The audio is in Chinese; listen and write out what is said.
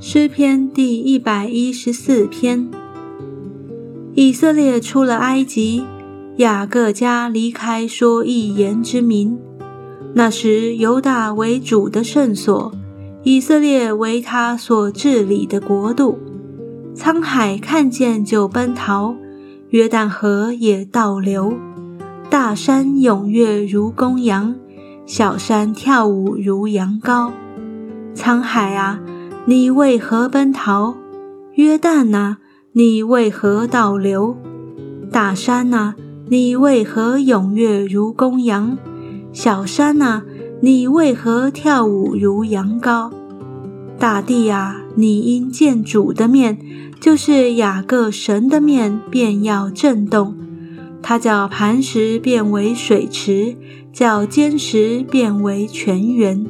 诗篇第一百一十四篇：以色列出了埃及，雅各家离开说一言之民。那时犹大为主的圣所，以色列为他所治理的国度。沧海看见就奔逃，约旦河也倒流。大山踊跃如公羊，小山跳舞如羊羔。沧海啊，你为何奔逃？约旦呐，你为何倒流？大山呐，你为何踊跃如公羊？小山呐，你为何跳舞如羊羔？大地啊，你因见主的面，就是雅各神的面，便要震动。他叫磐石变为水池，叫坚石变为泉源。